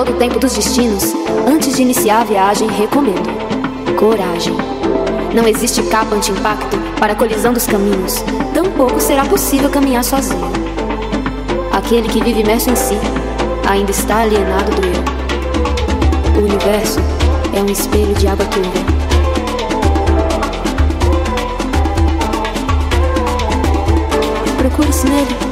todo o tempo dos destinos, antes de iniciar a viagem, recomendo coragem. Não existe capa anti-impacto para a colisão dos caminhos, tampouco será possível caminhar sozinho. Aquele que vive imerso em si ainda está alienado do eu. O universo é um espelho de água turva. Procure-se nele.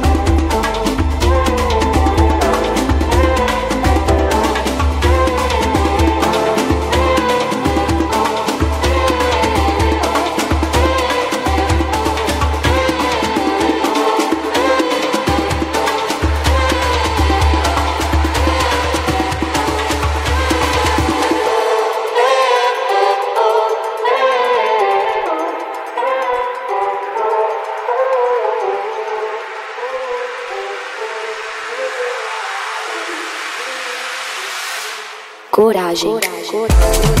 Coragem. coragem.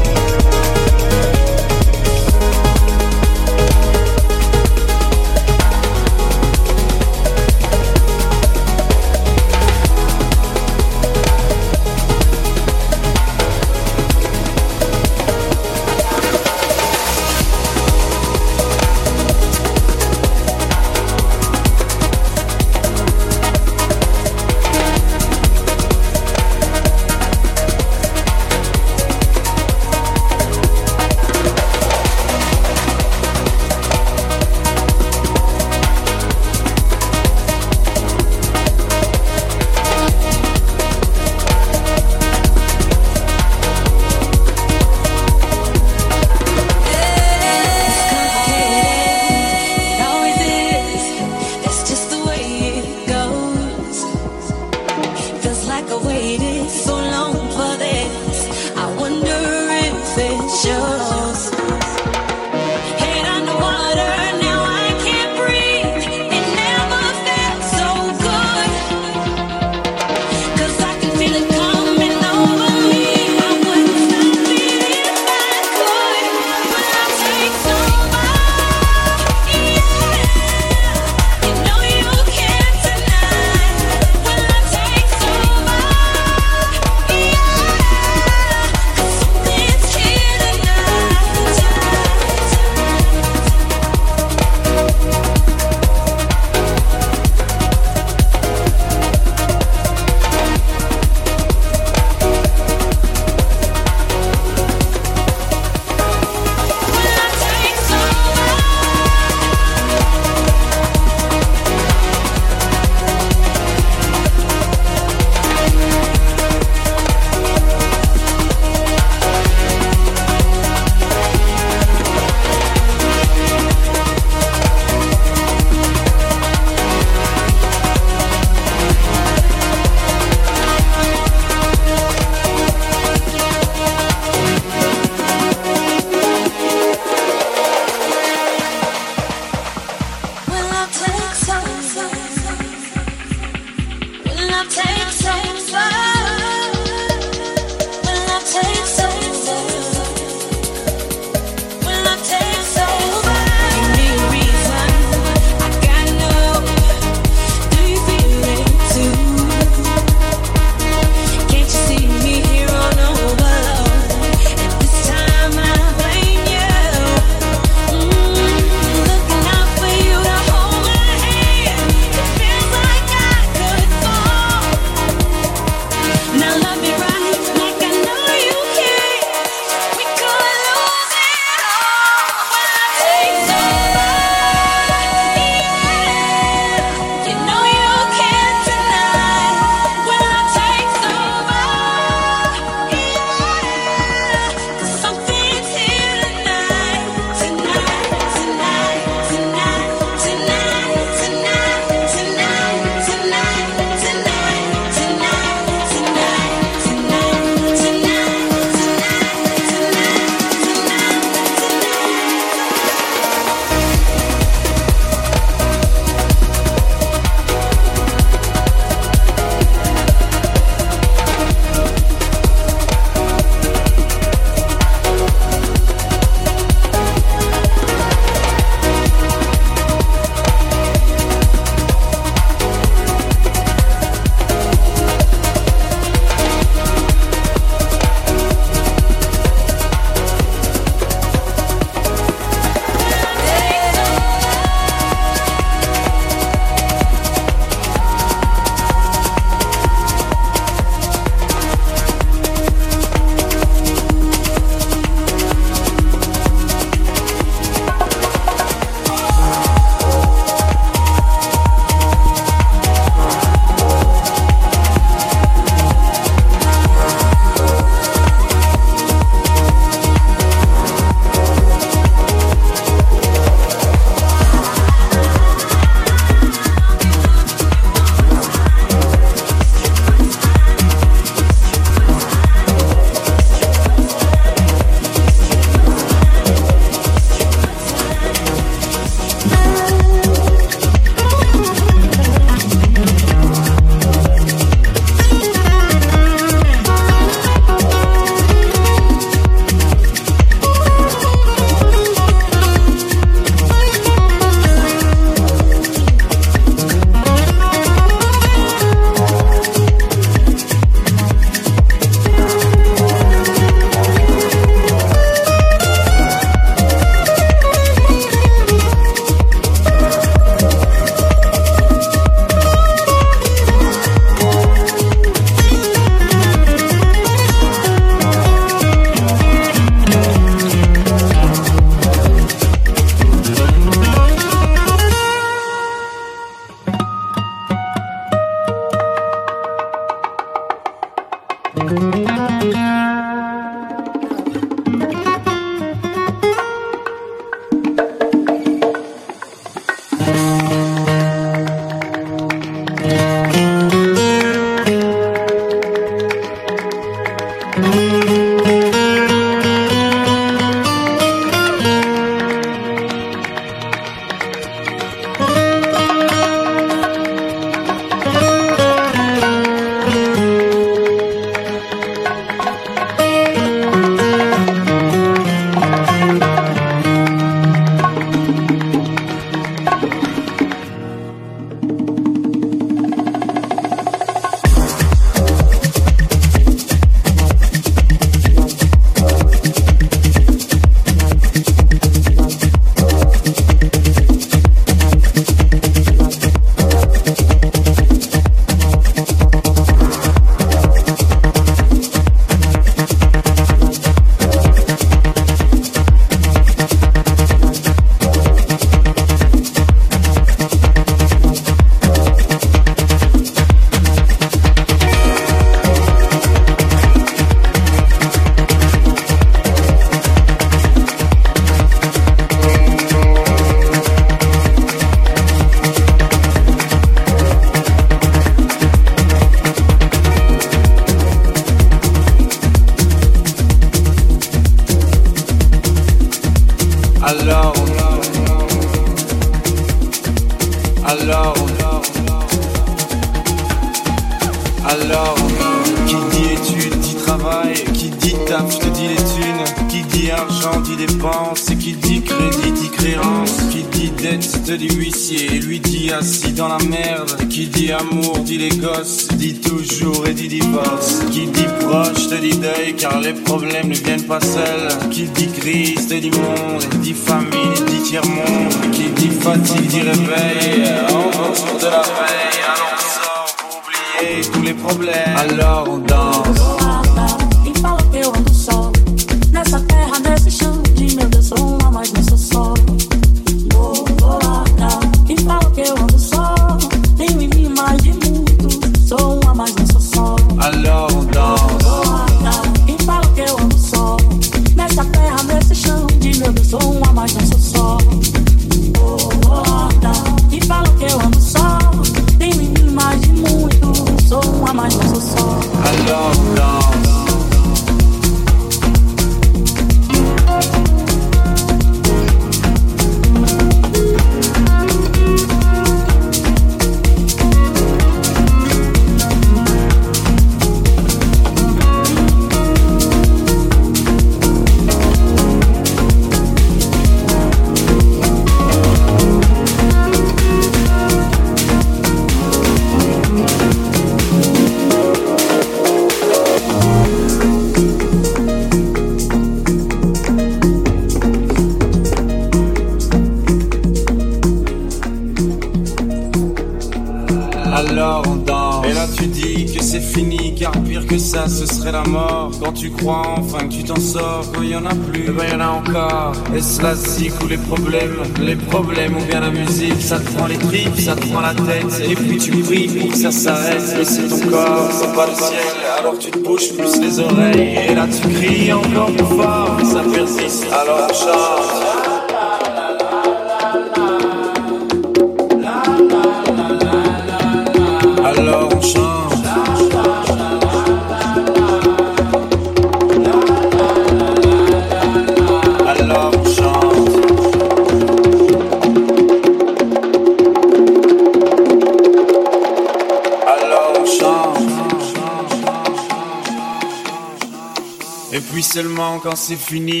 Fini,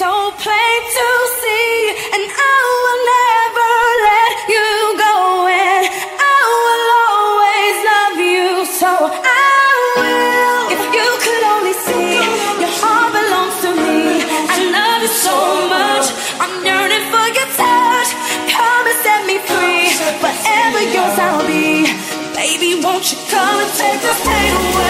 so plain to see, and I will never let you go. And I will always love you, so I will. If you could only see, your heart belongs to me. I love you so much. I'm yearning for your touch. Promise set me free. Forever yours I'll be. Baby, won't you come and take the pain away?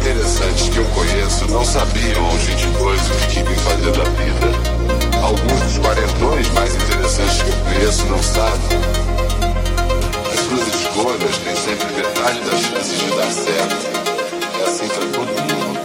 interessantes que eu conheço não sabiam aos 22 o que queriam fazer da vida. Alguns dos quarentões mais interessantes que eu conheço não sabem. As suas escolhas têm sempre metade das chances de dar certo. É assim para todo mundo.